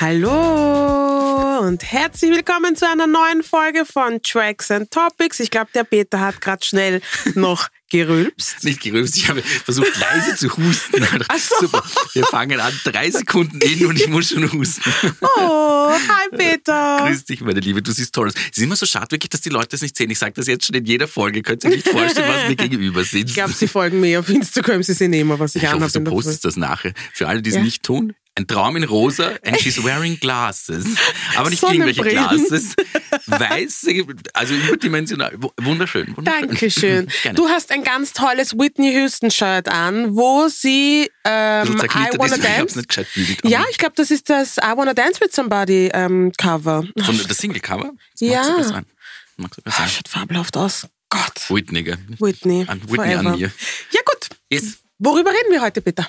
Hallo und herzlich willkommen zu einer neuen Folge von Tracks and Topics. Ich glaube, der Peter hat gerade schnell noch gerülpst. Nicht gerülpst, ich habe versucht leise zu husten. So. Super, wir fangen an, drei Sekunden in und ich muss schon husten. Oh, hi Peter. Grüß dich, meine Liebe, du siehst toll aus. Es ist immer so schade wirklich, dass die Leute es nicht sehen. Ich sage das jetzt schon in jeder Folge. Könnt ihr euch nicht vorstellen, was mir gegenüber sitzt. Ich glaube, sie folgen mir auf Instagram, sie sehen immer, was ich, Ich anhabe. du postest das nachher. Für alle, die es Ja. nicht tun. Ein Traum in rosa and she's wearing glasses. Aber nicht irgendwelche. Glasses. Weiße, also überdimensional. Wunderschön. wunderschön. Dankeschön. Gerne. Du hast ein ganz tolles Whitney Houston Shirt an, wo sie ähm, I Wanna ist, ich Dance. nicht gescheit bügelt. Ja, ich glaube, das ist das I Wanna Dance with Somebody ähm, Cover. Von der Single-Cover? Das Ja. Mag sogar sein. Mag sogar Ah, sein. Schaut fabelhaft aus. Gott. Whitney, gell? Whitney. An Whitney an forever. mir. Ja gut. Yes. Worüber reden wir heute bitte?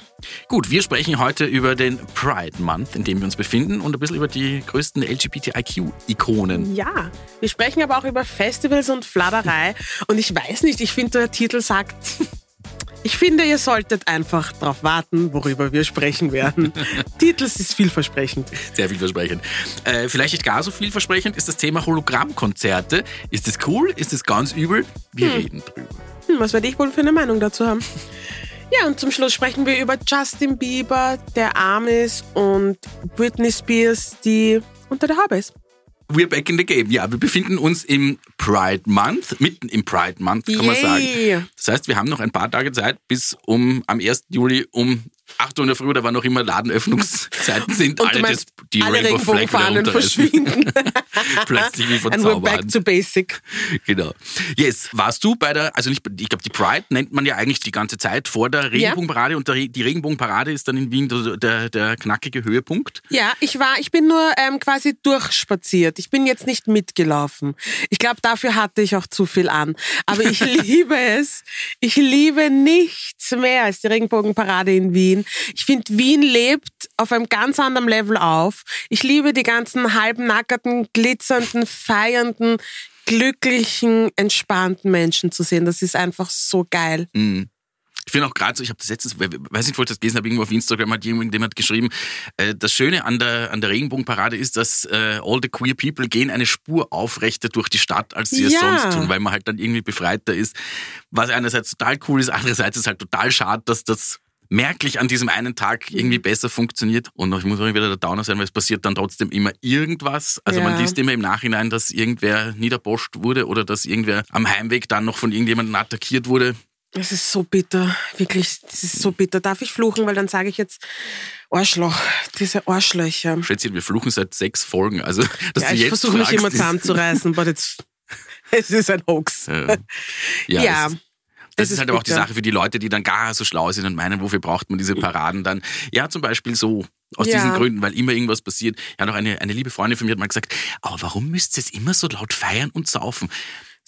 Gut, wir sprechen heute über den Pride Month, in dem wir uns befinden und ein bisschen über die größten LGBTIQ-Ikonen. Ja, wir sprechen aber auch über Festivals und Fladderei. Und ich weiß nicht, ich finde, der Titel sagt, ich finde, ihr solltet einfach darauf warten, worüber wir sprechen werden. Titel ist vielversprechend. Sehr vielversprechend. Äh, vielleicht nicht gar so vielversprechend ist das Thema Hologrammkonzerte. Ist das cool? Ist das ganz übel? Wir reden drüber. Hm, was werde ich wohl für eine Meinung dazu haben? Ja, und zum Schluss sprechen wir über Justin Bieber, der arm ist, und Britney Spears, die unter der Haube ist. We're back in the game. Ja, wir befinden uns im Pride Month, mitten im Pride Month, kann man Yay. sagen. Das heißt, wir haben noch ein paar Tage Zeit bis um am 1. Juli um 8 Uhr in der Früh, da war noch immer Ladenöffnungszeiten sind. Und alle das, die alle Rainbow Flag verschwinden. Plötzlich wie von And we're back to basic. Genau. Yes, warst du bei der, also nicht, ich glaube, die Pride nennt man ja eigentlich die ganze Zeit vor der Regenbogenparade und der, die Regenbogenparade ist dann in Wien der, der, der knackige Höhepunkt. Ja, ich war, ich bin nur ähm, quasi durchspaziert. Ich bin jetzt nicht mitgelaufen. Ich glaube, dafür hatte ich auch zu viel an. Aber ich liebe es. Ich liebe nichts mehr als die Regenbogenparade in Wien. Ich finde, Wien lebt auf einem ganz anderen Level auf. Ich liebe die ganzen halbnackerten, glitzernden, feiernden, glücklichen, entspannten Menschen zu sehen. Das ist einfach so geil. Ich finde auch gerade so, ich habe das letztens, we- weiß nicht, wollte das gelesen, habe irgendwo auf Instagram hat jemand geschrieben, äh, das Schöne an der, an der Regenbogenparade ist, dass äh, all the queer people gehen eine Spur aufrechter durch die Stadt, als sie es Ja. sonst tun, weil man halt dann irgendwie befreiter ist. Was einerseits total cool ist, andererseits ist halt total schade, dass das merklich an diesem einen Tag Mhm. irgendwie besser funktioniert. Und ich muss auch wieder der Downer sein, weil es passiert dann trotzdem immer irgendwas. Also man Ja. liest immer im Nachhinein, dass irgendwer niederboscht wurde oder dass irgendwer am Heimweg dann noch von irgendjemandem attackiert wurde. Es ist so bitter, wirklich, es ist so bitter. Darf ich fluchen, weil dann sage ich jetzt Arschloch, diese Arschlöcher. Schätzchen, wir fluchen seit sechs Folgen. Also, dass Ja, du ich versuche mich immer zusammenzureißen, aber jetzt, es ist ein Hoax. Äh, ja, Ja, es das es ist halt aber auch die. Sache für die Leute, die dann gar so schlau sind und meinen, wofür braucht man diese Paraden dann? Ja, zum Beispiel so. Aus Ja. diesen Gründen, weil immer irgendwas passiert. Ja, noch eine, eine liebe Freundin von mir hat mal gesagt, aber warum müsst ihr es immer so laut feiern und saufen?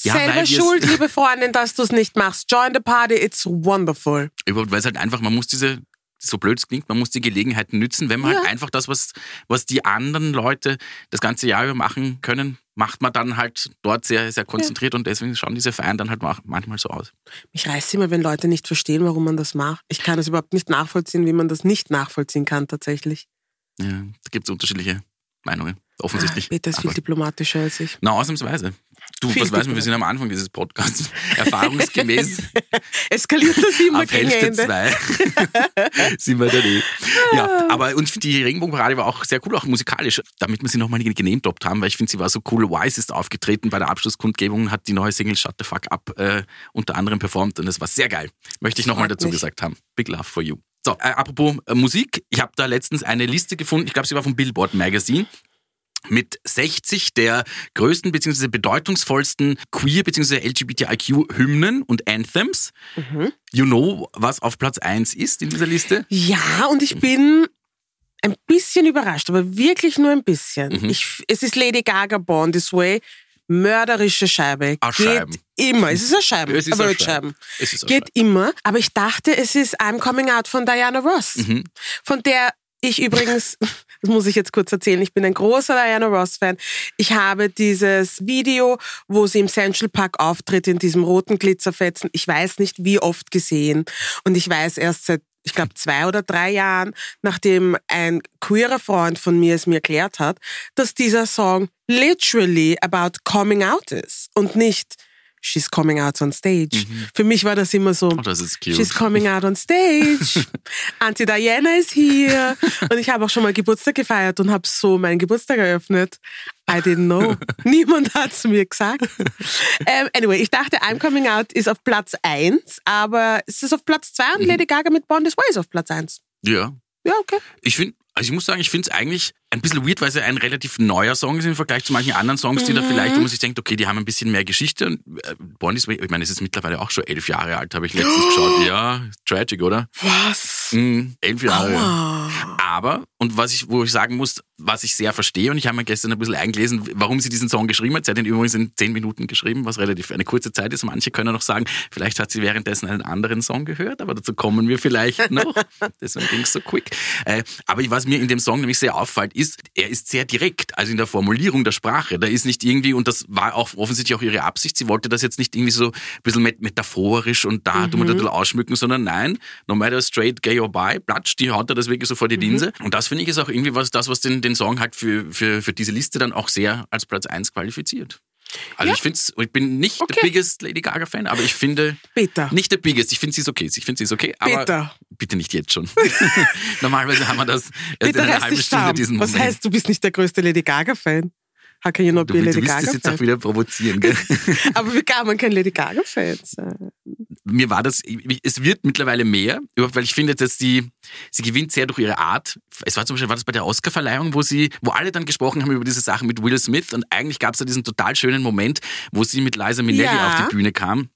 Ja, Selber schuld, liebe Freundin, dass du es nicht machst. Join the party, it's wonderful. Überhaupt, weil es halt einfach, man muss diese, so blöd es klingt, man muss die Gelegenheiten nützen, wenn man Ja. halt einfach das, was, was die anderen Leute das ganze Jahr über machen können, macht man dann halt dort sehr, sehr konzentriert und deswegen schauen diese Feiern dann halt manchmal so aus. Mich reißt immer, wenn Leute nicht verstehen, warum man das macht. Ich kann es überhaupt nicht nachvollziehen, wie man das nicht nachvollziehen kann, tatsächlich. Ja, da gibt es unterschiedliche Meinungen, offensichtlich. Peter ist viel diplomatischer als ich. Na, ausnahmsweise. Du, Viel was weiß man, wir sind am Anfang dieses Podcasts. Erfahrungsgemäß Eskaliert das immer ab gegen Hälfte Ende? zwei sind wir da eh. Ja, aber und die Regenbogenparade war auch sehr cool, auch musikalisch, damit wir sie nochmal genehmigt haben, weil ich finde, sie war so cool. Wise ist aufgetreten bei der Abschlusskundgebung und hat die neue Single Shut the Fuck Up äh, unter anderem performt und das war sehr geil. Möchte ich nochmal dazu mich. gesagt haben. Big love for you. So, äh, apropos äh, Musik, ich habe da letztens eine Liste gefunden, ich glaube, sie war vom Billboard Magazine mit 60 der größten bzw. bedeutungsvollsten queer bzw. LGBTIQ-Hymnen und Anthems. Mhm. You know, was auf Platz 1 ist in dieser Liste? Ja, und ich bin ein bisschen überrascht, aber wirklich nur ein bisschen. Mhm. Ich, es ist Lady Gaga Born This Way. Mörderische Scheibe. Ah, Geht Scheiben. immer. Es ist eine Scheibe. Es ist aber eine Scheibe. Scheiben. Es ist Geht immer. Aber ich dachte, es ist I'm Coming Out von Diana Ross. Mhm. Von der ich übrigens, das muss ich jetzt kurz erzählen, ich bin ein großer Diana Ross-Fan. Ich habe dieses Video, wo sie im Central Park auftritt, in diesem roten Glitzerfetzen, ich weiß nicht wie oft gesehen. Und ich weiß erst seit ich glaube, zwei oder drei Jahren, nachdem ein queerer Freund von mir es mir erklärt hat, dass dieser Song literally about coming out ist und nicht she's coming out on stage. Mhm. Für mich war das immer so, oh, das she's coming out on stage, Auntie Diana ist hier und ich habe auch schon mal Geburtstag gefeiert und habe so meinen Geburtstag eröffnet. I didn't know. Niemand hat es mir gesagt. um, anyway, ich dachte, I'm Coming Out ist auf Platz 1, aber es ist auf Platz 2 und mhm. Lady Gaga mit Bond is Way ist auf Platz 1. Ja. Ja, okay. Ich finde, also ich muss sagen, ich finde es eigentlich ein bisschen weird, weil es ein relativ neuer Song ist im Vergleich zu manchen anderen Songs, die mhm. da vielleicht, wo man sich denkt, okay, die haben ein bisschen mehr Geschichte. Und äh, Born is Way, ich meine, es ist mittlerweile auch schon elf Jahre alt, habe ich letztens geschaut. Ja, tragic, oder? Was? Mhm, elf Jahre. Aua. Aber, und was ich, wo ich sagen muss, was ich sehr verstehe, und ich habe mir gestern ein bisschen eingelesen, warum sie diesen Song geschrieben hat. Sie hat ihn übrigens in zehn Minuten geschrieben, was relativ eine kurze Zeit ist. Manche können noch sagen, vielleicht hat sie währenddessen einen anderen Song gehört, aber dazu kommen wir vielleicht noch. Deswegen ging es so quick. Äh, aber was mir in dem Song nämlich sehr auffällt, ist, er ist sehr direkt, also in der Formulierung der Sprache. Da ist nicht irgendwie, und das war auch offensichtlich auch ihre Absicht, sie wollte das jetzt nicht irgendwie so ein bisschen metaphorisch und da mhm. wir da ausschmücken, sondern nein, no matter straight, gay or bi, platsch, die haut er das wirklich so vor die mhm. Linse. Und das finde ich ist auch irgendwie was, das, was den, den Song halt für, für, für diese Liste dann auch sehr als Platz 1 qualifiziert. Also ja. ich finde ich bin nicht okay. der biggest Lady Gaga Fan, aber ich finde bitte. nicht der biggest. Ich finde sie ist okay. Ich finde sie ist okay, aber bitte, bitte nicht jetzt schon. Normalerweise haben wir das erst bitte in einer halben Stunde diesen Moment. Was heißt, du bist nicht der größte Lady Gaga Fan? Can you not du, be Lady Gaga? Du willst das jetzt auch wieder provozieren, gell? aber wie kann man kein Lady Gaga Fan sein? Mir war das, es wird mittlerweile mehr, weil ich finde, dass sie, sie gewinnt sehr durch ihre Art. Es war zum Beispiel, war das bei der Oscarverleihung, wo sie, wo alle dann gesprochen haben über diese Sachen mit Will Smith und eigentlich gab es da diesen total schönen Moment, wo sie mit Liza Minnelli ja. auf die Bühne kam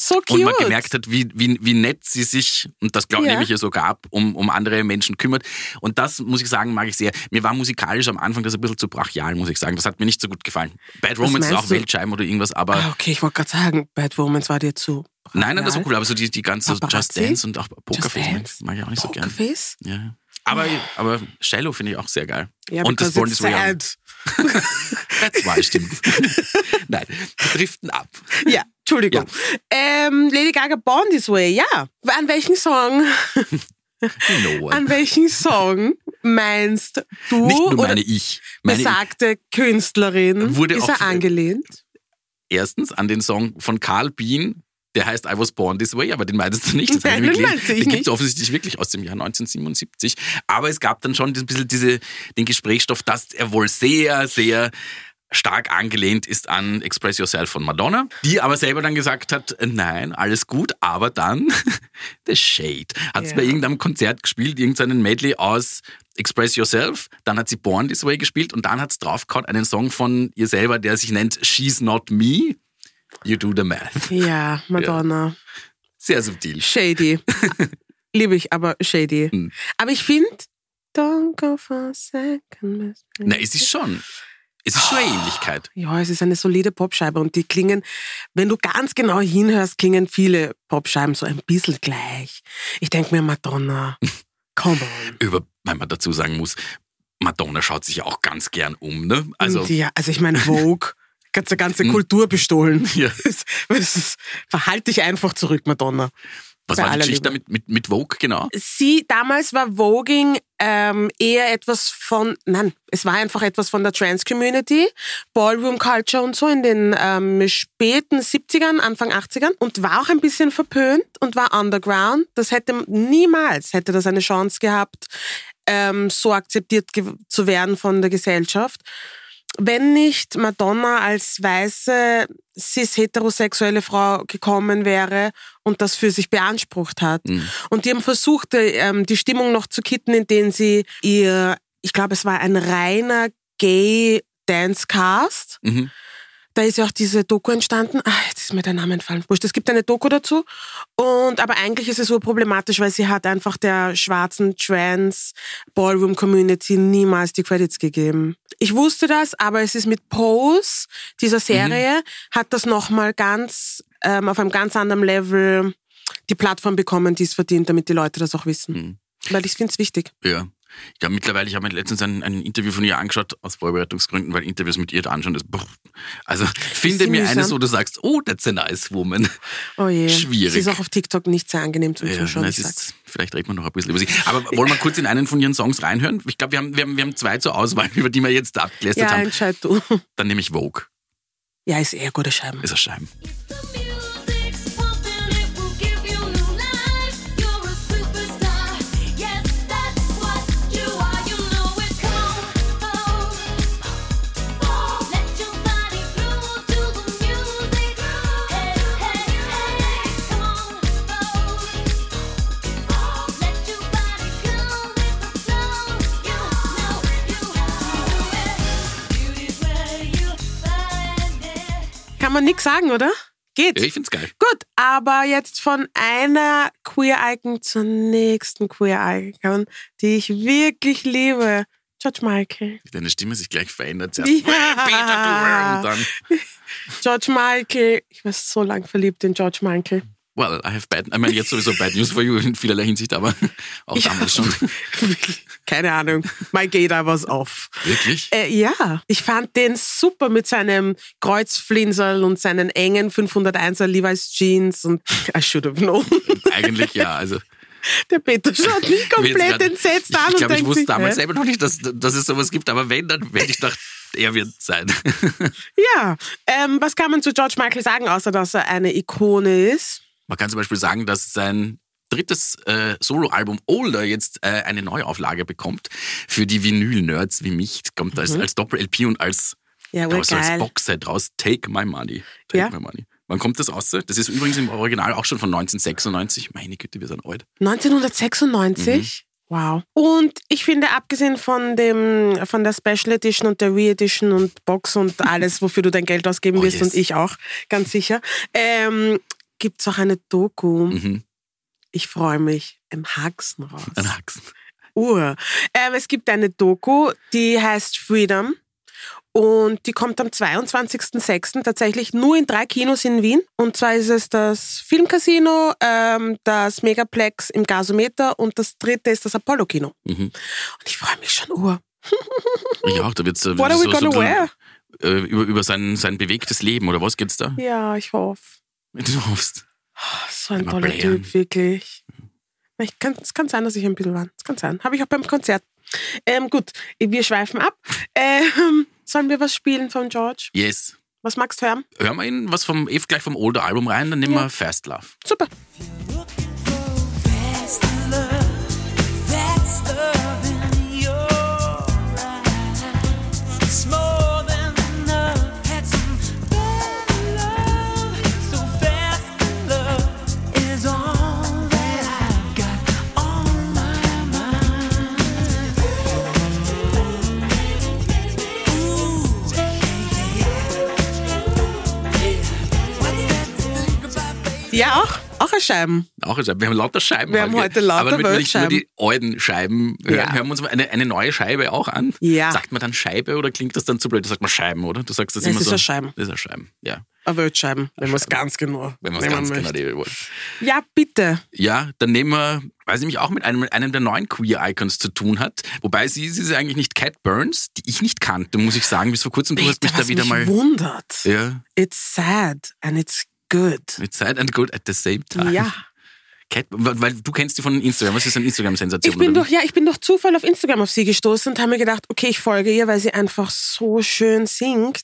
so cute. Und man gemerkt hat, wie, wie, wie nett sie sich, und das glaube ja. ich ihr sogar ab, um, um andere Menschen kümmert. Und das, muss ich sagen, mag ich sehr. Mir war musikalisch am Anfang das ein bisschen zu brachial, muss ich sagen. Das hat mir nicht so gut gefallen. Bad Romance ist auch du? Weltscheiben oder irgendwas, aber... Ah, okay, ich wollte gerade sagen, Bad Romance war dir zu... Brachial. Nein, nein, das war cool, aber so die, die ganze Just Dance und auch Pokerface mag ich auch nicht Pokerface? so gerne. Ja. Aber, aber Shallow finde ich auch sehr geil. Ja, und das Born is Way Zwei stimmt. Nein, wir driften ab. Ja, Entschuldigung. Ja. Ähm, Lady Gaga Born This Way, ja. An welchen Song? no An welchen Song meinst du? Nicht nur meine ich. Meine besagte Künstlerin wurde ist er angelehnt? Erstens an den Song von Carl Bean, der heißt I Was Born This Way, aber den meintest du nicht. Das Nein, den meinte ich Den gibt es offensichtlich wirklich aus dem Jahr 1977. Aber es gab dann schon ein bisschen diese, den Gesprächsstoff, dass er wohl sehr, sehr stark angelehnt ist an Express Yourself von Madonna, die aber selber dann gesagt hat, nein, alles gut, aber dann The Shade. Hat es ja. bei irgendeinem Konzert gespielt, irgendeinen Medley aus Express Yourself, dann hat sie Born This Way gespielt und dann hat es draufgehauen einen Song von ihr selber, der sich nennt She's Not Me, You Do The Math. Ja, Madonna. Ja. Sehr subtil. Shady. Liebe ich, aber shady. Hm. Aber ich finde, Don't go for a second. Na, ist es schon. Es ist schon eine Ähnlichkeit. Ja, es ist eine solide Popscheibe und die klingen, wenn du ganz genau hinhörst, klingen viele Popscheiben so ein bisschen gleich. Ich denke mir, Madonna, come on. Über, wenn man dazu sagen muss, Madonna schaut sich auch ganz gern um, ne? Also, ja, also ich meine, Vogue, ganze ganze hm. Kultur bestohlen. Ja. Verhalte dich einfach zurück, Madonna. Was war die Geschichte damit mit, mit Vogue genau? Sie, damals war Voging ähm, eher etwas von, nein, es war einfach etwas von der Trans-Community, Ballroom Culture und so in den ähm, späten 70ern, Anfang 80ern und war auch ein bisschen verpönt und war underground. Das hätte niemals, hätte das eine Chance gehabt, ähm, so akzeptiert zu werden von der Gesellschaft wenn nicht Madonna als weiße cis-heterosexuelle Frau gekommen wäre und das für sich beansprucht hat. Mhm. Und die haben versucht, ähm, die Stimmung noch zu kitten, indem sie ihr, ich glaube, es war ein reiner Gay Dance Cast. Mhm da ist ja auch diese Doku entstanden. Ach, jetzt ist mir der Name entfallen. Wurscht, es gibt eine Doku dazu. Und, aber eigentlich ist es so problematisch, weil sie hat einfach der schwarzen Trans Ballroom Community niemals die Credits gegeben. Ich wusste das, aber es ist mit Pose, dieser Serie, mhm. hat das nochmal ganz, ähm, auf einem ganz anderen Level die Plattform bekommen, die es verdient, damit die Leute das auch wissen. Mhm. Weil ich finde es wichtig. Ja. Ich glaube mittlerweile, ich habe mir letztens ein, ein Interview von ihr angeschaut, aus Vorbereitungsgründen, weil Interviews mit ihr da anschauen, das, brr. also finde mir mühsam? eines, wo du sagst, oh, that's a nice woman. Oh je. Schwierig. Sie ist auch auf TikTok nicht sehr angenehm zum Ja, Zuschauen. nein, ich es sag's. ist, vielleicht reden wir noch ein bisschen über sie. Aber wollen wir kurz in einen von ihren Songs reinhören? Ich glaube, wir haben, wir, haben, wir haben zwei zur Auswahl, über die wir jetzt abgelästert Ja, haben. entscheid du. Dann nehme ich Vogue. Ja, ist eher gute Scheiben. Ist ein Scheiben. Kann man nix sagen, oder? Geht. Ja, ich find's geil. Gut, aber jetzt von einer Queer-Icon zur nächsten Queer-Icon, die ich wirklich liebe. George Michael. Wie deine Stimme sich gleich verändert. Zuerst, Ja. Peter, du, und dann, George Michael. Ich war so lang verliebt in George Michael. Well, I have bad, ich meine jetzt sowieso bad news for you in vielerlei Hinsicht, aber auch damals schon. Keine Ahnung. My Gator was off. Wirklich? Äh, ja, ich fand den super mit seinem Kreuzflinsel und seinen engen 501er Levi's Jeans und I should have known. Eigentlich ja, also. Der Peter schaut mich komplett grad- entsetzt ich, an Ich glaube, ich wusste sich, damals hä? selber noch nicht, dass, dass es sowas gibt, aber wenn, dann hätte ich gedacht, er wird sein. Ja, ähm, was kann man zu George Michael sagen, außer dass er eine Ikone ist? Man kann zum Beispiel sagen, dass sein drittes äh, Soloalbum Older jetzt äh, eine Neuauflage bekommt. Für die Vinyl-Nerds wie mich kommt als, als Doppel-LP und als, Mhm. Ja, aber so als. Boxset raus. Take My Money. Take Ja. My Money. Wann kommt das raus? Das ist übrigens im Original auch schon von 1996. Meine Güte, wir sind alt. 1996? Mhm. Wow. Und ich finde, abgesehen von dem, von der Special Edition und der Re-Edition und Box und alles, wofür du dein Geld ausgeben Oh, wirst yes. und ich auch, ganz sicher, ähm, gibt es auch eine Doku. Mhm. Ich freue mich. Ein Haxen raus. Ein Haxen. Ur. Ähm, es gibt eine Doku, die heißt Freedom. Und die kommt am 22.06. tatsächlich nur in drei Kinos in Wien. Und zwar ist es das Filmcasino, ähm, das Megaplex im Gasometer und das dritte ist das Apollo-Kino. Mhm. Und ich freue mich schon, Ur. Ja, auch da wird es äh, What are we so, gonna so, wear? äh, über, über sein, sein bewegtes Leben oder was geht's da? Ja, ich hoffe. Du hoffst. So ein toller. Typ, wirklich. Ich kann, es kann sein, dass ich ein bisschen war. Es kann sein. Habe ich auch beim Konzert. Ähm, gut, wir schweifen ab. Ähm, sollen wir was spielen von George? Yes. Was magst du hören? Hören wir ihn was vom, eh gleich vom Older Album rein, dann nehmen Ja. wir Fast Love. Super. Ja, auch. Auch ein Scheiben. Auch eine Scheibe. Wir haben lauter Scheiben. Wir haben heute lauter Aber damit wir nicht nur die alten Scheiben hören, Ja. hören wir uns mal eine, eine neue Scheibe auch an. Ja. Sagt man dann Scheibe oder klingt das dann zu blöd? Da sagt man Scheiben, oder? Du sagst das Es immer ist so. ein Scheiben. Das ist ein Scheiben, ja. Ein Weltscheiben, wenn man es ganz genau Wenn man es ganz genau möchte. nehmen wollen. Ja, bitte. Ja, dann nehmen wir, weiß ich mich auch mit einem, einem der neuen Queer-Icons zu tun hat. Wobei sie, sie ist eigentlich nicht Cat Burns, die ich nicht kannte, muss ich sagen, bis vor kurzem. Du hast Bitte, mich da wieder mich mal. wundert. Ja, It's sad and it's good. mit Sad and Good at the same time. Ja. Cat, weil du kennst die von Instagram. Was ist eine Instagram-Sensation? Ich bin durch, ja, ich bin durch Zufall auf Instagram auf sie gestoßen und habe mir gedacht, okay, ich folge ihr, weil sie einfach so schön singt.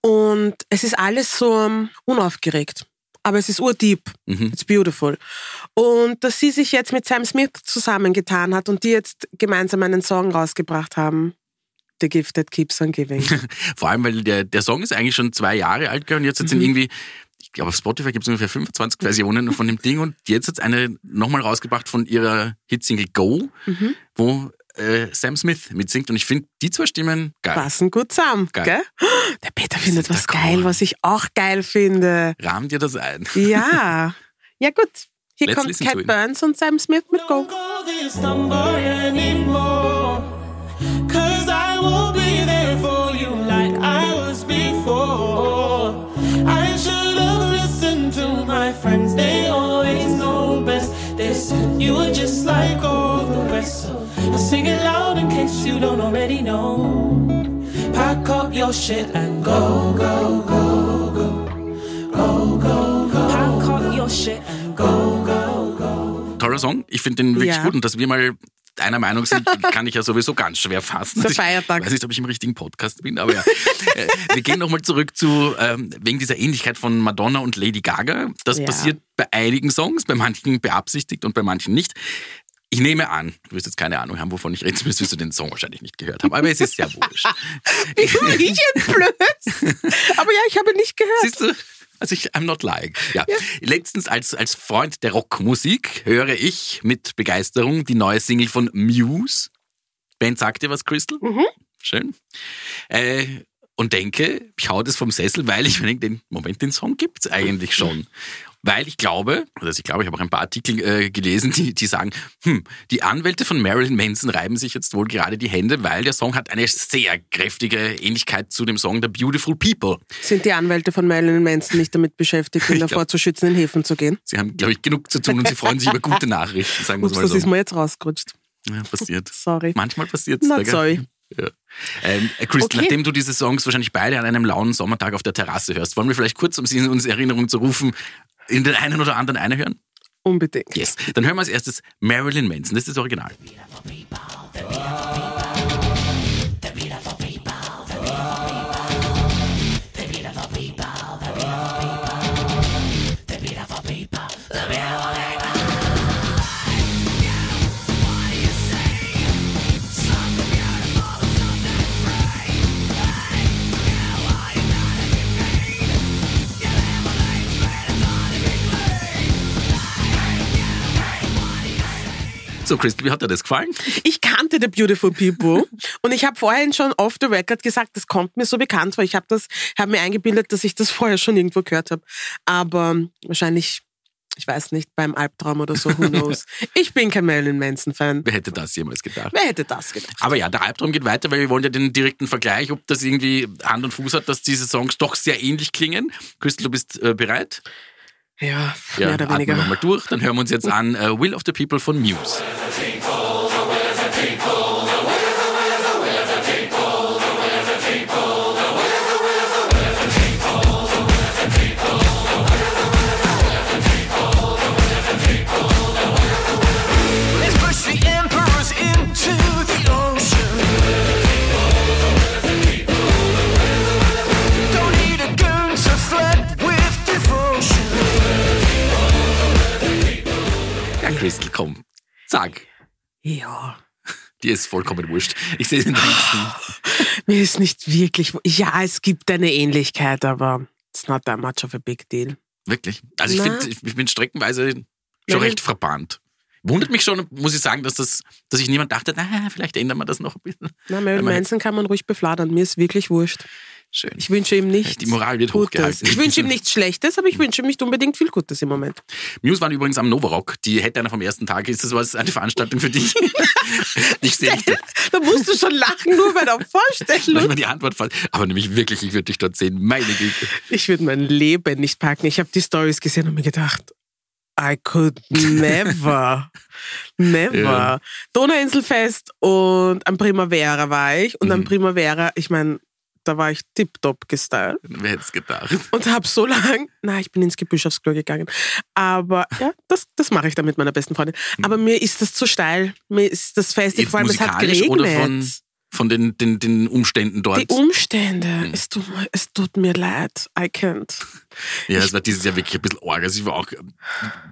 Und es ist alles so ähm, unaufgeregt. Aber es ist urdeep. Mhm. It's beautiful. Und dass sie sich jetzt mit Sam Smith zusammengetan hat und die jetzt gemeinsam einen Song rausgebracht haben. The Gift That Keeps on Giving. Vor allem, weil der, der Song ist eigentlich schon zwei Jahre alt und jetzt Mhm. sind irgendwie, ich glaube auf Spotify gibt es ungefähr 25 Versionen von dem Ding und jetzt hat es eine nochmal rausgebracht von ihrer Hitsingle Go, Mhm. wo äh, Sam Smith mitsingt und ich finde die zwei Stimmen geil. Passen gut zusammen, Geil. gell? Der Peter findet was geil, Chor. was ich auch geil finde. Rahmen dir das ein. Ja. Ja, gut. Hier Let's kommt Cat. Burns und Sam Smith mit Go. Don't go this number anymore. Cause I will be there for you were just like all the rest. I'll sing it loud in case you don't already know. Pack up your shit and go, go, go, go. Go, go, go. Pack up your shit and go, go, go. Toller Song. Ich finde den wirklich Ja. gut und dass wir mal einer Meinung sind, kann ich ja sowieso ganz schwer fassen. Der Ich Feiertag. weiß nicht, ob ich im richtigen Podcast bin, aber ja. Äh, wir gehen nochmal zurück zu, ähm, wegen dieser Ähnlichkeit von Madonna und Lady Gaga. Das Ja. passiert bei einigen Songs, bei manchen beabsichtigt und bei manchen nicht. Ich nehme an, du wirst jetzt keine Ahnung haben, wovon ich rede, wirst du den Song wahrscheinlich nicht gehört haben, aber es ist ja wurscht. Ich bin blöd. Aber ja, ich habe nicht gehört. Siehst du? Also ich, I'm not lying. Ja. Letztens als, als Freund der Rockmusik höre ich mit Begeisterung die neue Single von Muse. Ben sagt dir was, Crystal? Schön. Äh, und denke, ich hau das vom Sessel, weil ich mir denke, den Moment, den Song gibt's eigentlich schon. Weil ich glaube, also ich glaube, ich habe auch ein paar Artikel äh, gelesen, die, die sagen, hm, die Anwälte von Marilyn Manson reiben sich jetzt wohl gerade die Hände, weil der Song hat eine sehr kräftige Ähnlichkeit zu dem Song The Beautiful People. Sind die Anwälte von Marilyn Manson nicht damit beschäftigt, ihn davor glaub- zu schützen, in Häfen zu gehen? Sie haben, glaube ich, genug zu tun und sie freuen sich über gute Nachrichten, sagen wir Ups, mal das so. ist mir jetzt rausgerutscht. Ja, passiert. Sorry. Manchmal passiert es. Sorry. Ja. Ähm, äh, Chris, Okay. nachdem du diese Songs wahrscheinlich beide an einem lauen Sommertag auf der Terrasse hörst, wollen wir vielleicht kurz, um sie in unsere Erinnerung zu rufen, in den einen oder anderen eine hören? Unbedingt. Yes. Dann hören wir als erstes Marilyn Manson. Das ist das Original. So, Crystal, wie hat dir das gefallen? Ich kannte The Beautiful People und ich habe vorhin schon off the record gesagt, das kommt mir so bekannt vor. Ich habe habe mir eingebildet, dass ich das vorher schon irgendwo gehört habe. Aber wahrscheinlich, ich weiß nicht, beim Albtraum oder so, who knows. Ich bin kein Marilyn Manson-Fan. Wer hätte das jemals gedacht? Wer hätte das gedacht? Aber ja, der Albtraum geht weiter, weil wir wollen ja den direkten Vergleich, ob das irgendwie Hand und Fuß hat, dass diese Songs doch sehr ähnlich klingen. Crystal, du bist äh, bereit? Ja, Ja, mehr oder atmen wir weniger. nochmal durch. Dann hören wir uns jetzt an äh, Will of the People von Muse. Crystal, komm. Sag. Ja. Dir ist vollkommen wurscht. Ich sehe den nächsten. Mir ist nicht wirklich. Ja, es gibt eine Ähnlichkeit, aber it's not that much of a big deal. Wirklich. Also ich finde, ich bin streckenweise schon Nein. recht verbannt. Wundert mich schon, muss ich sagen, dass das, dass sich niemand dachte, na, vielleicht ändern wir das noch ein bisschen. Na, Marilyn Manson kann man ruhig befladern. Mir ist wirklich wurscht. Schön. Ich wünsche ihm nichts Die Moral wird Gutes. hochgehalten. Ich wünsche ihm nichts Schlechtes, aber ich wünsche ihm nicht unbedingt viel Gutes im Moment. Muse waren übrigens am Novarock. Die hätte einer vom ersten Tag. Ist das was, eine Veranstaltung für dich? ich sehe nicht, Da musst du schon lachen, nur bei der Vorstellung. manchmal die Antwort falsch. Aber nämlich wirklich, ich würde dich dort sehen. Meine Güte. Ich würde mein Leben nicht packen. Ich habe die Stories gesehen und mir gedacht, I could never, never. Ja. Donauinselfest und am Primavera war ich. Und am Mhm. Primavera, ich meine, da war ich tipptopp gestylt. Wer hätte es gedacht? und habe so lang, na, ich bin ins Gebüsch aufs Klo gegangen. Aber ja, das, das mache ich dann mit meiner besten Freundin. Aber mir ist das zu steil. Mir ist das Jetzt vor allem es hat geregnet. oder von, von den, den, den Umständen dort? die Umstände, es, tut, mir- es tut mir leid. I can't. Ja, es war dieses Jahr wirklich ein bisschen arg. Also ich war auch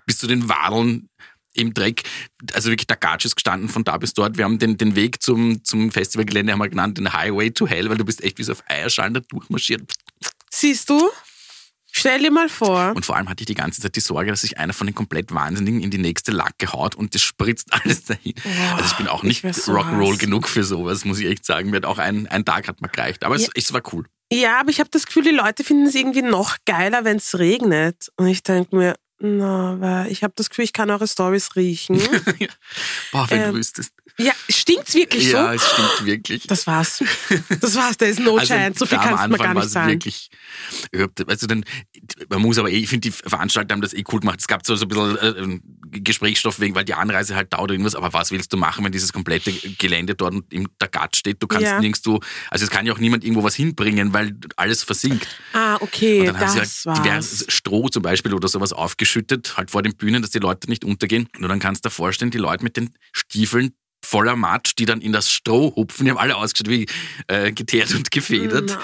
bis zu den Wadeln im Dreck. Also wirklich der Gatsch ist gestanden von da bis dort. Wir haben den, den Weg zum, zum Festivalgelände haben wir genannt, den Highway to Hell, weil du bist echt wie so auf Eierschalen da durchmarschiert. Siehst du? Stell dir mal vor. Und vor allem hatte ich die ganze Zeit die Sorge, dass sich einer von den komplett Wahnsinnigen in die nächste Lacke haut und das spritzt alles dahin. also ich bin auch ich nicht so Rock'n'Roll heiß. genug für sowas, muss ich echt sagen. Mir hat auch ein, ein Tag hat mir gereicht. Aber es, Ja. es war cool. Ja, aber ich habe das Gefühl, die Leute finden es irgendwie noch geiler, wenn es regnet. Und ich denke mir, na, weil ich habe das Gefühl, ich kann eure Stories riechen. Boah, wenn Ähm, du wüsstest. ja, stinkt's wirklich Ja, so? es stimmt wirklich. Das war's. Das war's, da ist no chance. So viel Also kannst du mir gar Anfang war nicht es sagen. wirklich, also dann, man muss aber eh, ich finde, die Veranstalter haben das eh cool gemacht. Es gab so, so ein bisschen äh, Gesprächsstoff wegen, weil die Anreise halt dauert irgendwas. Aber was willst du machen, wenn dieses komplette Gelände dort im der Gat steht? Du kannst Ja. nirgendwo, also es kann ja auch niemand irgendwo was hinbringen, weil alles versinkt. Ah, okay, Und dann haben das sie halt diverses Stroh zum Beispiel oder sowas aufgeschüttet, halt vor den Bühnen, dass die Leute nicht untergehen. Und dann kannst du dir vorstellen, die Leute mit den Stiefeln voller Matsch, die dann in das Stroh hupfen, die haben alle ausgeschaut wie äh, geteert und gefedert.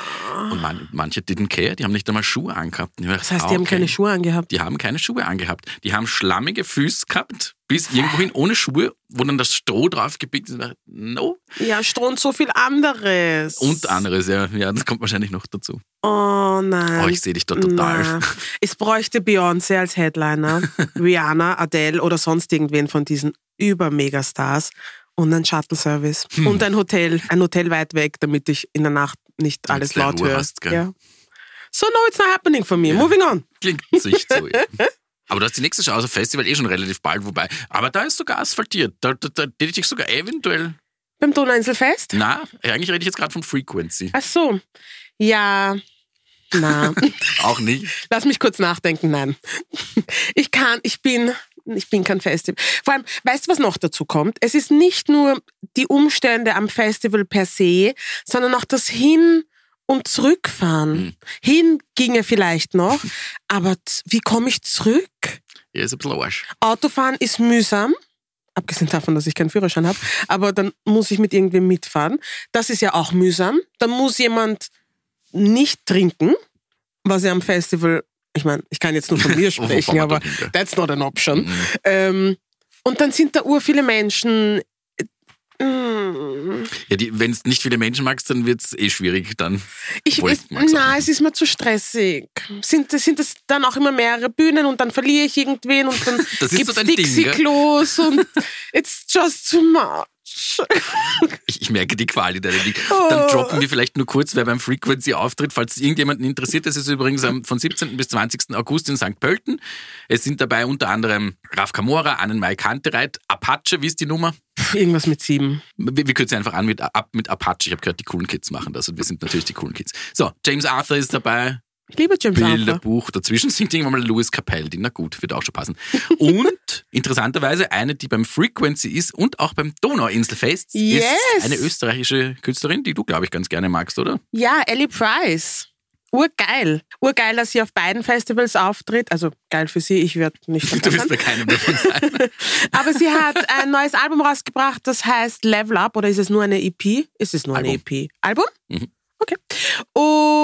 Und man, manche didn't care, die haben nicht einmal Schuhe angehabt. Das heißt, die haben keine Schuhe angehabt. Die haben keine Schuhe angehabt. Die haben schlammige Füße gehabt, bis irgendwohin ohne Schuhe, wo dann das Stroh drauf gebiegt ist. No. Ja, Stroh und so viel anderes. Und anderes, ja. Ja, das kommt wahrscheinlich noch dazu. Oh nein. Oh, ich sehe dich da total. Na. Es bräuchte Beyoncé als Headliner, Rihanna, Adele oder sonst irgendwen von diesen Über-Megastars und ein Shuttle-Service Hm. und ein Hotel, ein Hotel weit weg, damit ich in der Nacht nicht Damit alles laut höre. ja. So, no, it's not happening for me. Moving on. Klingt sich so. ja. Aber du hast die nächste Chance Festival eh schon relativ bald, wobei. Aber da ist sogar asphaltiert. Da, da, da hätte ich sogar eventuell. Beim Donauinselfest? Na, eigentlich rede ich jetzt gerade von Frequency. Ach so. Ja. Na, Auch nicht. lass mich kurz nachdenken. Nein. Ich kann, ich bin, ich bin kein Festival. Vor allem, weißt du, was noch dazu kommt? Es ist nicht nur die Umstände am Festival per se, sondern auch das Hin- und Zurückfahren. Hin ginge vielleicht noch, aber wie komme ich zurück? Ja, ist ein bisschen Arsch. Autofahren ist mühsam. Abgesehen davon, dass ich keinen Führerschein habe. Aber dann muss ich mit irgendwem mitfahren. Das ist ja auch mühsam. Dann muss jemand nicht trinken, was ja am Festival, ich meine, ich kann jetzt nur von mir sprechen, aber that's not an option. Mhm. Ähm, und dann sind da ur viele Menschen. Mm, Ja, wenn es nicht viele Menschen magst, dann wird es eh schwierig dann. Ich, Obwohl, ich, ich na, es ist mir zu stressig. Sind, sind das dann auch immer mehrere Bühnen und dann verliere ich irgendwen und dann ist gibt's so? Dixie-Klos und it's just too much. Ich, ich merke die Qual deinem Ding. Oh. Dann droppen wir vielleicht nur kurz, wer beim Frequency auftritt, falls es irgendjemanden interessiert. Das ist übrigens von 17. bis 20. August in St. Pölten. Es sind dabei unter anderem Raf Kamora, Annenmai Kantereit, Apache, wie ist die Nummer? Irgendwas mit sieben. Wir, wir kürzen einfach an mit, ab mit Apache. Ich habe gehört, die coolen Kids machen das und wir sind natürlich die coolen Kids. So, James Arthur ist dabei, Ich liebe James Arthur. Bilderbuch. Dazwischen singt irgendwann mal Louis Capaldi. Na gut, wird auch schon passen. Und interessanterweise eine, die beim Frequency ist und auch beim Donauinselfest Yes. ist eine österreichische Künstlerin, die du, glaube ich, ganz gerne magst, oder? Ja, Ellie Price. Urgeil. Urgeil, dass sie auf beiden Festivals auftritt. Also geil für sie, ich werde nicht Du wirst bei keinem davon sein. Aber sie hat ein neues Album rausgebracht, das heißt Level Up. Oder ist es nur eine EP? Ist es nur eine Album. EP? Album? Mhm. Okay. Und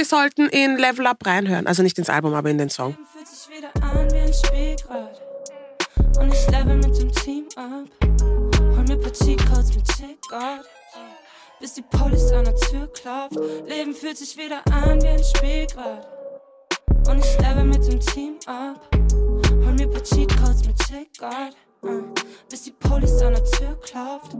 wir sollten in Level Up reinhören. Also nicht ins Album, aber in den Song. Fühlt sich wieder an wie ein Spielgrad. Und ich level mit dem Team ab. Hol mir paar Cheatcodes mit Checkout. Bis die Police an der Tür klopft. Leben fühlt sich wieder an wie ein Spielgrad. Und ich level mit dem Team ab. Hol mir paar Cheatcodes mit Checkout. Uh, bis die Police an der Tür klopft.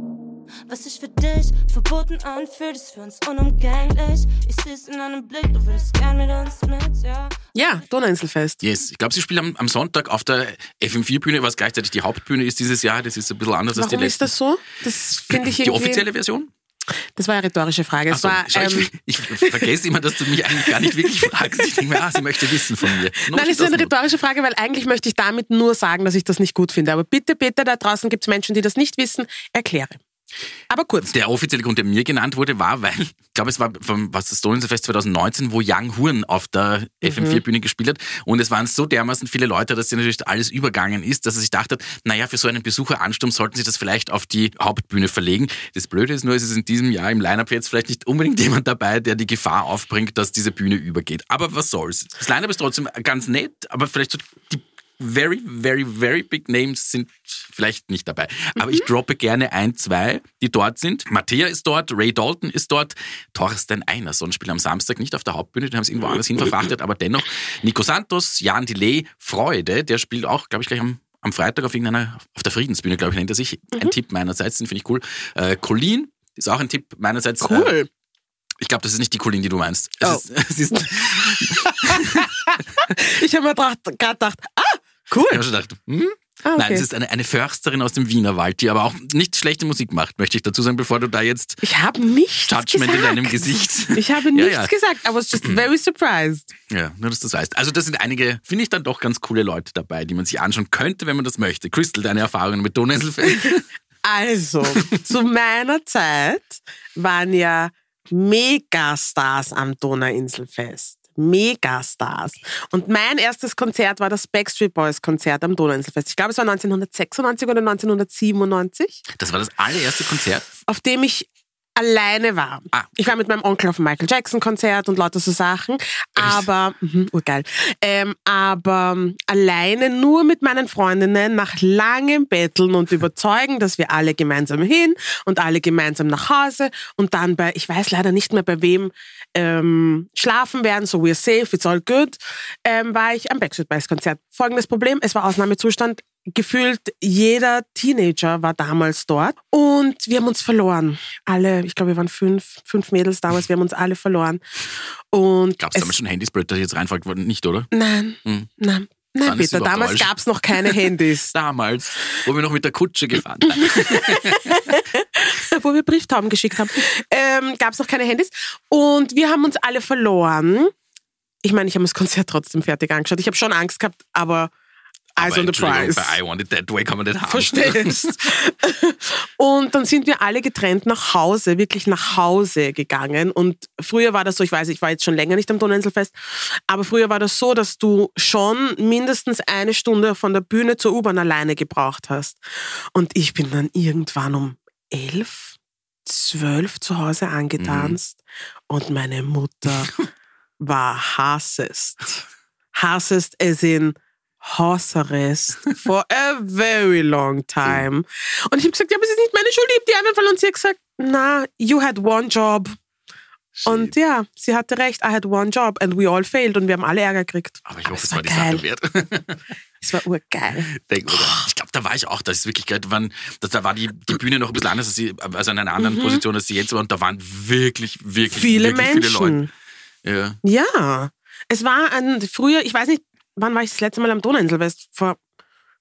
Was sich für dich verboten anfühlt, ist für uns unumgänglich. Ich seh's in einem Blick, du würdest gern mit uns mit, ja. Ja, Donauinselfest. Yes, ich glaube, sie spielt am, am Sonntag auf der FM4-Bühne, was gleichzeitig die Hauptbühne ist dieses Jahr. Das ist ein bisschen anders als die Warum ist das so? Das finde ich die irgendwie. offizielle Version? Das war eine rhetorische Frage. Achso, war, schau, ähm, ich, ich vergesse immer, dass du mich eigentlich gar nicht wirklich fragst. Ich denke mir, ah, sie möchte wissen von mir. No, Nein, es ist eine doesn't. rhetorische Frage, weil eigentlich möchte ich damit nur sagen, dass ich das nicht gut finde. Aber bitte, bitte, da draußen gibt es Menschen, die das nicht wissen. Erkläre. Aber kurz. Der offizielle Grund, der mir genannt wurde, war, weil, ich glaube, es war vom was das Stones Fest 2019, wo Young Horn auf der FM4-Bühne gespielt hat. Und es waren so dermaßen viele Leute, dass sie natürlich alles übergangen ist, dass er sich dachte, naja, für so einen Besucheransturm sollten sie das vielleicht auf die Hauptbühne verlegen. Das Blöde ist nur, es ist in diesem Jahr im Line-Up jetzt vielleicht nicht unbedingt jemand dabei, der die Gefahr aufbringt, dass diese Bühne übergeht. Aber was soll's? Das Line-Up ist trotzdem ganz nett, aber vielleicht so die very, very, very big names sind vielleicht nicht dabei. Aber ich droppe gerne ein, zwei, die dort sind. Mattea ist dort, Ray Dalton ist dort, Thorsten Einerson spielt am Samstag nicht auf der Hauptbühne, den haben sie irgendwo anders hin verfrachtet, aber dennoch Nico Santos, Jan Delay, Freude, der spielt auch, glaube ich, gleich am, am Freitag auf irgendeiner, auf der Friedensbühne, glaube ich, nennt er sich. Ein Tipp meinerseits, den finde ich cool. Äh, Colleen ist auch ein Tipp meinerseits. Äh, Cool. ich glaube, das ist nicht die Colleen, die du meinst. Es Oh. ist, es ist, ich Ich habe mir gerade gedacht, cool. habe schon gedacht, hm, Ah, Nein, okay. es ist eine, eine Försterin aus dem Wienerwald, die aber auch nicht schlechte Musik macht, möchte ich dazu sagen, bevor du da jetzt Ich habe nichts Judgment gesagt. in deinem Gesicht. Ich habe Ja, nichts ja. gesagt. I was just very surprised. Ja, nur dass du das weißt. Also das sind einige, finde ich dann doch ganz coole Leute dabei, die man sich anschauen könnte, wenn man das möchte. Crystal, deine Erfahrungen mit Donauinselfest? Also, zu meiner Zeit waren ja Megastars am Donauinselfest. Megastars. Und mein erstes Konzert war das Backstreet Boys Konzert am Donauinselfest. Ich glaube, es war 1996 oder 1997, Das war das allererste Konzert. auf dem ich alleine war. Ah. Ich war mit meinem Onkel auf dem Michael Jackson Konzert und lauter so Sachen. Aber, mhm, urgeil. Ähm, aber ähm, alleine nur mit meinen Freundinnen nach langem Betteln und Überzeugen, dass wir alle gemeinsam hin und alle gemeinsam nach Hause und dann bei, ich weiß leider nicht mehr bei wem, ähm, schlafen werden, so we're safe, it's all good, ähm, war ich am Backstreet Boys Konzert. Folgendes Problem, es war Ausnahmezustand. Gefühlt jeder Teenager war damals dort und wir haben uns verloren. Alle, ich glaube, wir waren fünf, fünf Mädels damals, wir haben uns alle verloren. Und Gab es damals schon Handys, dass ich jetzt reinfragt worden? Nicht, oder? Nein, Hm. nein, Peter, überhaupt damals gab es noch keine Handys. Damals, wo wir noch mit der Kutsche gefahren sind. wo wir Brieftauben geschickt haben, ähm, gab es noch keine Handys. Und wir haben uns alle verloren. Ich meine, ich habe das Konzert trotzdem fertig angeschaut. Ich habe schon Angst gehabt, aber Eyes on the prize. Bei I Want It That Way kann man nicht haben. Verstehst? und dann sind wir alle getrennt nach Hause, wirklich nach Hause gegangen. Und früher war das so, ich weiß, ich war jetzt schon länger nicht am Donauinselfest, aber früher war das so, dass du schon mindestens eine Stunde von der Bühne zur U-Bahn alleine gebraucht hast. Und ich bin dann irgendwann um elf, zwölf zu Hause angetanzt und meine Mutter war hassest. Hassest as in Hausarrest for a very long time. Und ich habe gesagt, ja, aber es ist nicht meine Schuld, ich habe die anderen verloren. Und sie hat gesagt, na, you had one job. Und ja, sie hatte recht, I had one job and we all failed und wir haben alle Ärger gekriegt. Aber ich hoffe, es es war war die. Sache wert. Es war urgeil. Denk, oder? Ich glaube, da war ich auch. Das ist wirklich geil. Da, waren, da, da war die, die Bühne noch ein bisschen anders, als sie, also in einer anderen Position, als sie jetzt war. Und da waren wirklich, wirklich Mhm. Viele wirklich Menschen. viele Leute. Ja. Ja. Es war ein, früher, ich weiß nicht, wann war ich das letzte Mal am Donauinselfest? Vor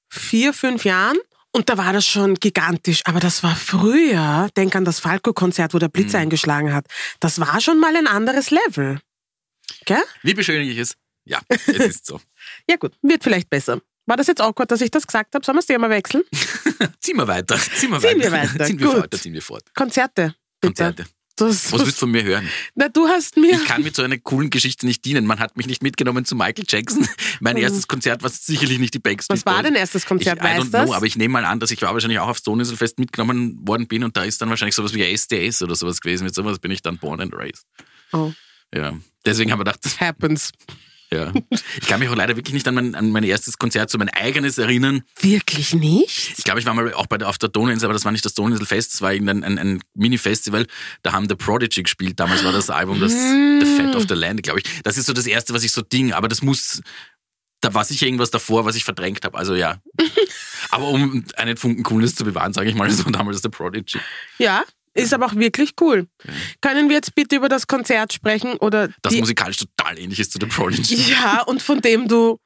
vier, fünf Jahren. Und da war das schon gigantisch. Aber das war früher, denk an das Falco-Konzert, wo der Blitz Mhm. eingeschlagen hat. Das war schon mal ein anderes Level. Gell? Wie beschönige ich es? Ja, es ist so. Ja gut, wird vielleicht besser. War das jetzt awkward, dass ich das gesagt habe? Sollen wir das Thema wechseln? Ziehen wir weiter. Ziehen wir Ziehen weiter. wir weiter. Ziehen wir fort. Ziehen wir fort. Konzerte. Bitte. Konzerte. Das, Was willst du von mir hören? na, du hast mir... Ich kann mit so einer coolen Geschichte nicht dienen. Man hat mich nicht mitgenommen zu Michael Jackson. Mein erstes Konzert war sicherlich nicht die Backstreet Mhm. Was war dein erstes Konzert? Ich, I weißt don't das? know, aber ich nehme mal an, dass ich wahrscheinlich auch aufs Donauinselfest mitgenommen worden bin und da ist dann wahrscheinlich sowas wie SDS oder sowas gewesen. Mit sowas bin ich dann born and raised. oh, Ja. Deswegen haben wir gedacht, happens. Ja. Ich kann mich auch leider wirklich nicht an mein, an mein erstes Konzert, so mein eigenes erinnern. Wirklich nicht? Ich glaube, ich war mal auch bei der, auf der Donauinsel, aber das war nicht das Donauinselfest, das war irgendein ein, ein Mini-Festival. Da haben The Prodigy gespielt. Damals war das Album, das The Fat of the Land, glaube ich. Das ist so das erste, was ich so ding, aber das muss, da war sicher irgendwas davor, was ich verdrängt habe. Also ja. aber um einen Funken Coolness zu bewahren, sage ich mal, war damals The Prodigy. Ja, ist aber auch wirklich cool. Können wir jetzt bitte über das Konzert sprechen oder Das musikalisch total ähnlich ist zu The Prodigy. Ja, und von dem du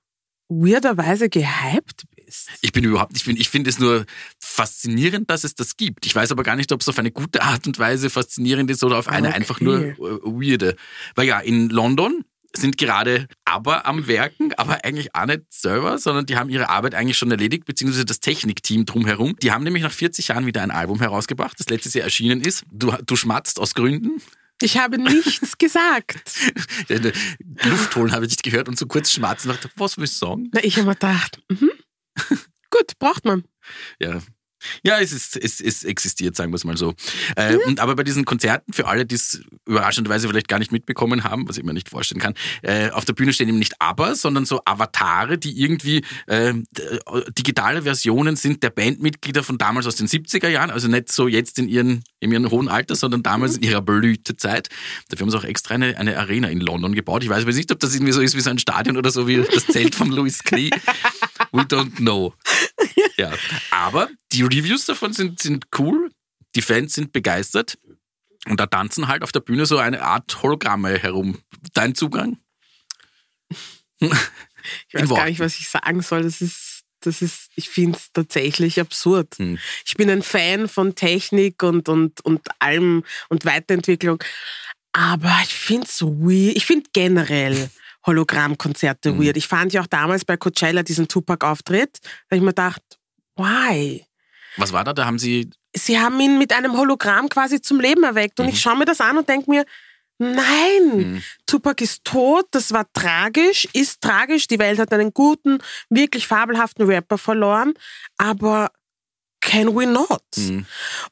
weirderweise gehypt bist. Ich bin überhaupt, ich, bin, ich finde es nur faszinierend, dass es das gibt. Ich weiß aber gar nicht, ob es auf eine gute Art und Weise faszinierend ist oder auf eine Okay. einfach nur äh, weirde. Weil ja, in London sind gerade aber am Werken, aber eigentlich auch nicht selber, sondern die haben ihre Arbeit eigentlich schon erledigt, beziehungsweise das Technikteam drumherum. Die haben nämlich nach 40 Jahren wieder ein Album herausgebracht, das letztes Jahr erschienen ist. Du, du schmatzt aus Gründen. Ich habe nichts gesagt. Luft holen habe ich dich gehört und so kurz schmatzen dachte, was will ich sagen? Na, ich habe mir gedacht, mhm. gut, braucht man. Ja. Ja, es, ist, es, es existiert, sagen wir es mal so. Äh, und aber bei diesen Konzerten, für alle, die es überraschenderweise vielleicht gar nicht mitbekommen haben, was ich mir nicht vorstellen kann, äh, auf der Bühne stehen eben nicht Aber, sondern so Avatare, die irgendwie äh, d- digitale Versionen sind der Bandmitglieder von damals aus den 70er Jahren, also nicht so jetzt in, ihren, in ihrem hohen Alter, sondern damals in ihrer Blütezeit. Dafür haben sie auch extra eine, eine Arena in London gebaut. Ich weiß aber nicht, ob das irgendwie so ist wie so ein Stadion oder so wie das Zelt von Louis Klee. We don't know. Ja, aber die Reviews davon sind, sind cool, die Fans sind begeistert und da tanzen halt auf der Bühne so eine Art Hologramme herum. Dein Zugang? Ich weiß gar nicht, was ich sagen soll. Das ist, Das ist, ich finde es tatsächlich absurd. Hm. Ich bin ein Fan von Technik und, und, und allem und Weiterentwicklung. Aber ich finde es so weird. Ich finde generell Hologrammkonzerte Hm. weird. Ich fand ja auch damals bei Coachella diesen Tupac-Auftritt, da ich mir gedacht, why? Was war da? Da haben sie. Sie haben ihn mit einem Hologramm quasi zum Leben erweckt. Und ich schaue mir das an und denke mir, nein, Tupac ist tot, das war tragisch, ist tragisch. Die Welt hat einen guten, wirklich fabelhaften Rapper verloren. Aber can we not? Mhm.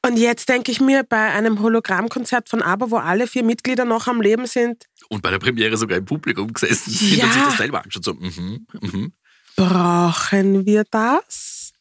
Und jetzt denke ich mir, bei einem Hologrammkonzert von ABBA, wo alle vier Mitglieder noch am Leben sind, Und bei der Premiere sogar im Publikum gesessen sind Ja. und sich das selber angeschaut. So, mhm, mhm. brauchen wir das?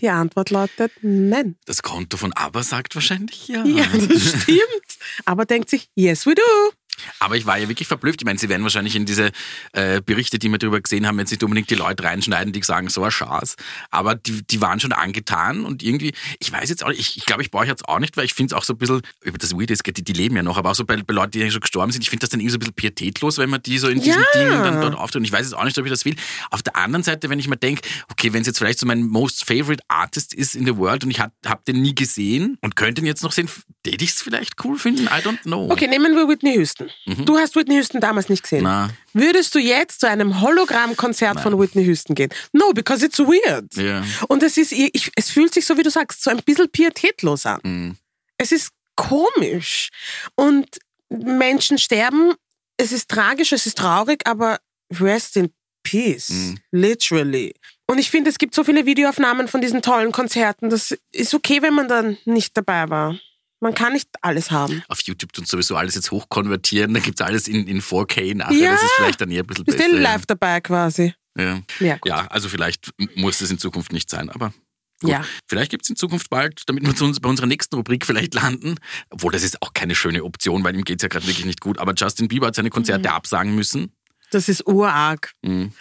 Die Antwort lautet nein. Das Konto von ABBA sagt wahrscheinlich ja. Ja, das stimmt. Aber denkt sich, yes we do. Aber ich war ja wirklich verblüfft. Ich meine, sie werden wahrscheinlich in diese äh, Berichte, die wir darüber gesehen haben, jetzt nicht unbedingt die Leute reinschneiden, die sagen, so ein Schatz. Aber die, die waren schon angetan und irgendwie, ich weiß jetzt auch nicht, ich, ich glaube, ich brauche jetzt auch nicht, weil ich finde es auch so ein bisschen, über das Weird ist, die, die leben ja noch, aber auch so bei, bei Leuten, die schon gestorben sind, ich finde das dann irgendwie so ein bisschen pietätlos, wenn man die so in diesen Ja. Dingen dann dort auftritt. Und ich weiß jetzt auch nicht, ob ich das will. Auf der anderen Seite, wenn ich mir denke, okay, wenn es jetzt vielleicht so mein most favorite artist ist in the world und ich habe hab den nie gesehen und könnte ihn jetzt noch sehen, täte ich es vielleicht cool finden? I don't know. Okay, nehmen wir Whitney Houston. Du hast Whitney Houston damals nicht gesehen. Na. Würdest du jetzt zu einem Hologrammkonzert von Whitney Houston gehen? No, because it's weird. Ja. Und es ist, ich, es fühlt sich so, wie du sagst, so ein bisschen pietätlos an. Mhm. Es ist komisch. Und Menschen sterben, es ist tragisch, es ist traurig, aber rest in peace. Mhm. Literally. Und ich finde, es gibt so viele Videoaufnahmen von diesen tollen Konzerten. Das ist okay, wenn man dann nicht dabei war. Man kann nicht alles haben. auf YouTube tut sowieso alles jetzt hochkonvertieren, da gibt's alles in, in 4K nachher. Ja. Das ist vielleicht dann eher ein bisschen Bist besser. du live dabei quasi? Ja. Ja, ja, also vielleicht muss es in Zukunft nicht sein, aber gut. Ja. Vielleicht gibt's in Zukunft bald, damit wir zu uns bei unserer nächsten Rubrik vielleicht landen. Obwohl, das ist auch keine schöne Option, weil ihm geht's ja gerade wirklich nicht gut. Aber Justin Bieber hat seine Mhm. Konzerte absagen müssen. Das ist urarg. Mhm.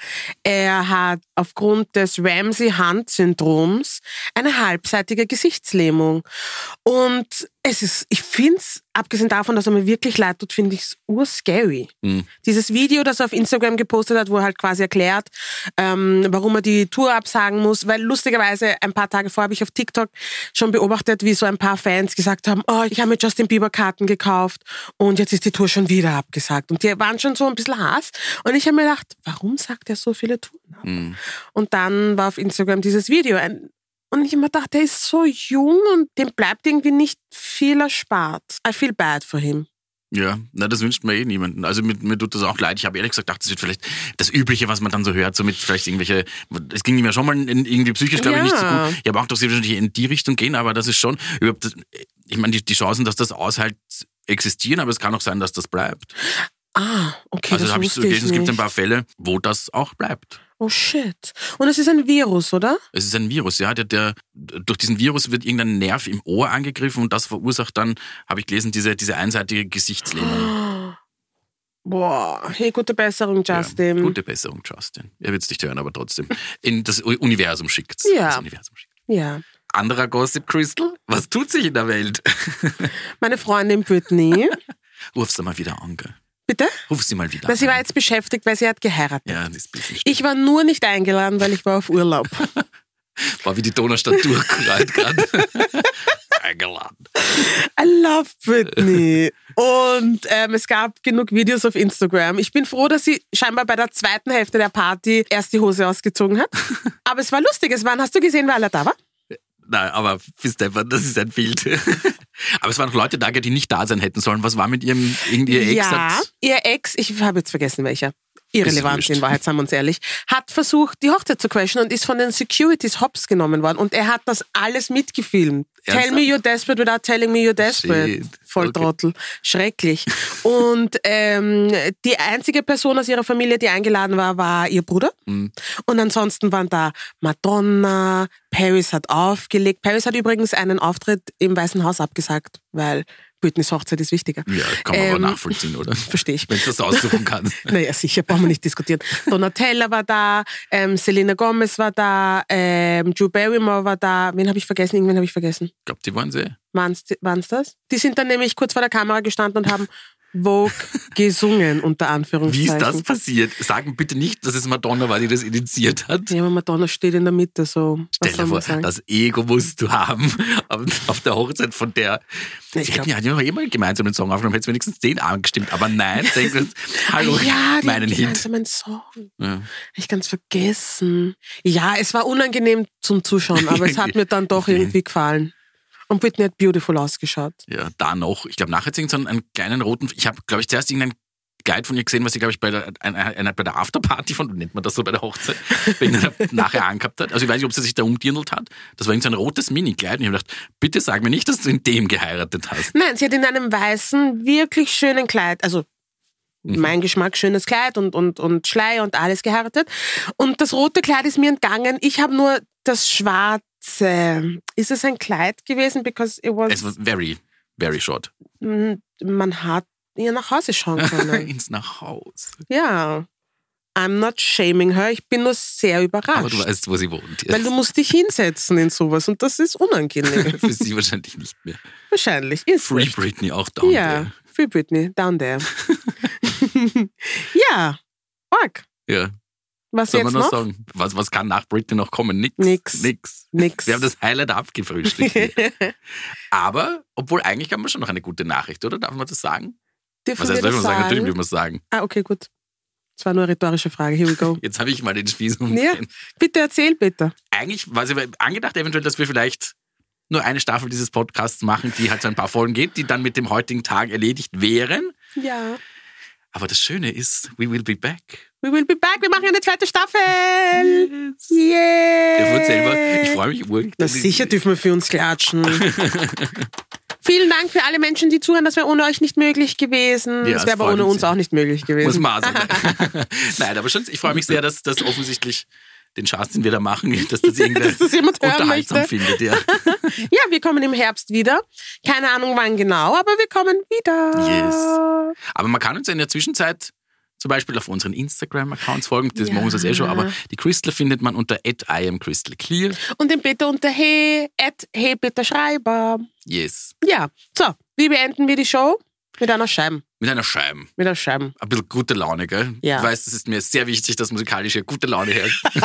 Er hat aufgrund des Ramsey-Hunt-Syndroms eine halbseitige Gesichtslähmung. Und es ist, ich finde es, abgesehen davon, dass er mir wirklich leid tut, finde ich es urscary. Mhm. Dieses Video, das er auf Instagram gepostet hat, wo er halt quasi erklärt, ähm, warum er die Tour absagen muss, weil lustigerweise ein paar Tage vorher habe ich auf TikTok schon beobachtet, wie so ein paar Fans gesagt haben, oh, ich habe mir Justin Bieber Karten gekauft und jetzt ist die Tour schon wieder abgesagt. Und die waren schon so ein bisschen Hass. Und ich habe mir gedacht, warum sagt er so viele Touren ab? Mhm. Und dann war auf Instagram dieses Video. Ein- Und ich mir gedacht, der ist so jung und dem bleibt irgendwie nicht viel erspart. I feel bad for him. Ja, na, das wünscht man eh niemanden. Also mir, mir tut das auch leid. Ich habe ehrlich gesagt gedacht, das wird vielleicht das Übliche, was man dann so hört, so mit vielleicht irgendwelche, es ging ihm ja schon mal in, irgendwie psychisch, glaube ich, nicht so Ja. gut. Ich habe auch, dass sie wahrscheinlich in die Richtung gehen, aber das ist schon, ich meine, die, die Chancen, dass das aushält, existieren, aber es kann auch sein, dass das bleibt. Ah, okay, also das habe ich so gelesen, es gibt ein paar Fälle, wo das auch bleibt. Oh shit. Und es ist ein Virus, oder? Es ist ein Virus, ja. Der, der, durch diesen Virus wird irgendein Nerv im Ohr angegriffen und das verursacht dann, habe ich gelesen, diese, diese einseitige Gesichtslähmung. Boah, hey, gute Besserung, Justin. Ja, gute Besserung, Justin. Er wird es nicht hören, aber trotzdem. In das Universum schickt Ja. Das Universum schickt. Ja. Anderer Gossip, Crystal. Was tut sich in der Welt? Meine Freundin Britney. Ruf sie mal wieder an, gell? Bitte? Ruf sie mal wieder Weil sie war jetzt beschäftigt, weil sie hat geheiratet. ja, das ist bisschen Ich war nur nicht eingeladen, weil ich war auf Urlaub. War wie die Donaustadt durchgerollt gerade. Eingeladen. I love Britney. Und ähm, es gab genug Videos auf Instagram. Ich bin froh, dass sie scheinbar bei der zweiten Hälfte der Party erst die Hose ausgezogen hat. Aber es war lustig. Es waren, hast du gesehen, wer alle da war? Nein, aber bis Stefan, das ist ein Bild. Aber es waren noch Leute da, die nicht da sein hätten sollen. Was war mit ihrem, ihr Ex? ja, hat- ihr Ex, ich habe jetzt vergessen welcher. Irrelevant in Wahrheit, sagen wir uns ehrlich, hat versucht, die Hochzeit zu crashen und ist von den Securities hops genommen worden. Und er hat das alles mitgefilmt. Tell Ernsthaft? me you're desperate without telling me you're desperate. Shit. Voll Okay. Trottel. Schrecklich. und ähm, die einzige Person aus ihrer Familie, die eingeladen war, war ihr Bruder. Mhm. Und ansonsten waren da Madonna, Paris hat aufgelegt. Paris hat übrigens einen Auftritt im Weißen Haus abgesagt, weil Britneys Hochzeit ist wichtiger. Ja, kann man Ähm, aber nachvollziehen, oder? Verstehe ich. Wenn du das aussuchen kannst. Naja, sicher, brauchen wir nicht diskutieren. Donatella war da, ähm, Selena Gomez war da, ähm, Drew Barrymore war da. Wen habe ich vergessen? Irgendwen habe ich vergessen. Ich glaube, die waren sie. Waren's, waren's das? Die sind dann nämlich kurz vor der Kamera gestanden und haben Vogue gesungen, unter Wie Anführungszeichen. ist das passiert? Sagen bitte nicht, dass es Madonna war, die das initiiert hat. Ja, aber Madonna steht in der Mitte, so. Stell dir vor, das Ego musst du haben auf der Hochzeit von der. Ich Sie glaub- hätten ja immer gemeinsam einen Song aufgenommen, hätten sie wenigstens den angestimmt. Aber nein, denkt uns, hallo, Ah, ja, meinen Hit. einen Song. Ja. Ich ganz vergessen. Ja, es war unangenehm zum Zuschauen, aber es hat mir dann doch irgendwie gefallen. Und Whitney hat beautiful ausgeschaut. Ja, da noch. Ich glaube, nachher hat sie so einen, einen kleinen roten. Ich habe, glaube ich, zuerst irgendeinen Guide von ihr gesehen, was sie, glaube ich, bei der, einer, einer, bei der Afterparty von, nennt man das so bei der Hochzeit, nachher angehabt hat. Also ich weiß nicht, ob sie sich da umdirndelt hat. Das war irgend so ein rotes Mini-Kleid. Und ich habe gedacht, bitte sag mir nicht, dass du in dem geheiratet hast. Nein, sie hat in einem weißen, wirklich schönen Kleid, also Mhm. mein Geschmack, schönes Kleid und, und, und Schleier und alles geheiratet. Und das rote Kleid ist mir entgangen. Ich habe nur das schwarze. Ist es ein Kleid gewesen? Because it was, Es war very, very short. Mm, man hat ihr nach Hause schauen können. Ins Nachhaus. ja. I'm not shaming her. Ich bin nur sehr überrascht. Aber du weißt, wo sie wohnt. weil du musst dich hinsetzen in sowas und das ist unangenehm. Für sie wahrscheinlich nicht mehr. Wahrscheinlich. Ist Free wurscht. Britney auch down Ja, there. Free Britney, down there. ja, Org. Ja. Was Soll jetzt man noch noch? sagen? Was, was kann nach Britney noch kommen? Nix. Nix. Nix. Nix. Wir haben das Highlight abgefrühstückt. Aber, obwohl eigentlich haben wir schon noch eine gute Nachricht, oder? Darf man das sagen? Dürfen Was heißt, wir das man sagen? Natürlich sagen? dürfen wir es sagen. Ah, okay, gut. Das war nur eine rhetorische Frage. Here we go. Jetzt habe ich mal den Spieß ja, umgedreht. bitte erzähl bitte. Eigentlich war es ja angedacht, eventuell, dass wir vielleicht nur eine Staffel dieses Podcasts machen, die halt so ein paar Folgen geht, die dann mit dem heutigen Tag erledigt wären. Ja. Aber das Schöne ist, we will be back. We will be back. Wir machen eine zweite Staffel. Yes. Yeah. Der wird selber, ich freue mich. urg. Na sicher dürfen wir für uns klatschen. Vielen Dank für alle Menschen, die zuhören. Das wäre ohne euch nicht möglich gewesen. Ja, das wäre aber ohne uns sehr. auch nicht möglich Muss gewesen. man auch sagen. Nein, aber schon, ich freue mich sehr, dass das offensichtlich den Schatz, den wir da machen, dass das Dass das jemand unterhaltsam möchte. findet. Ja. Ja, wir kommen im Herbst wieder. Keine Ahnung wann genau, aber wir kommen wieder. Aber man kann uns ja in der Zwischenzeit zum Beispiel auf unseren Instagram-Accounts folgen, das machen wir uns eh schon, aber die Crystal findet man unter @iamcrystalclear. Und den bitte unter hey, at hey Peter Schreiber. Yes. Ja, so, wie beenden wir die Show? Mit einer Scheibe. Mit einer Scheibe. Mit einer Scheibe. Ein bisschen gute Laune, gell? Ja. Ich weiß, das ist mir sehr wichtig, dass musikalisch hier gute Laune herrscht.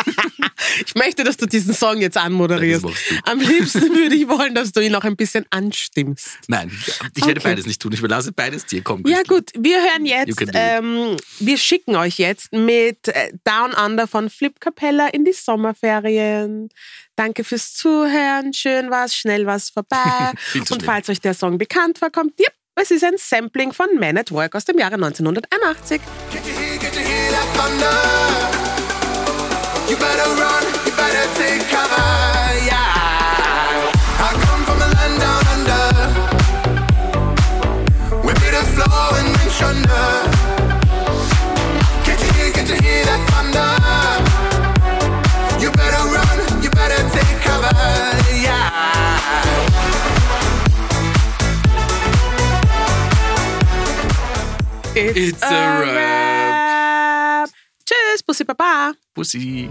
Ich möchte, dass du diesen Song jetzt anmoderierst. Du. Am liebsten würde ich wollen, dass du ihn noch ein bisschen anstimmst. Nein, ich werde Okay. beides nicht tun. Ich überlasse beides dir. Komm, Ja gut, wir hören jetzt, ähm, wir schicken euch jetzt mit äh, Down Under von Flip Capella in die Sommerferien. Danke fürs Zuhören, schön war's, schnell war's vorbei. Und falls euch der Song bekannt vorkommt, yep, es ist ein Sampling von Man at Work aus dem Jahre 1981. Get It's, it's a, a wrap. wrap. Pussy Papa. Pussy.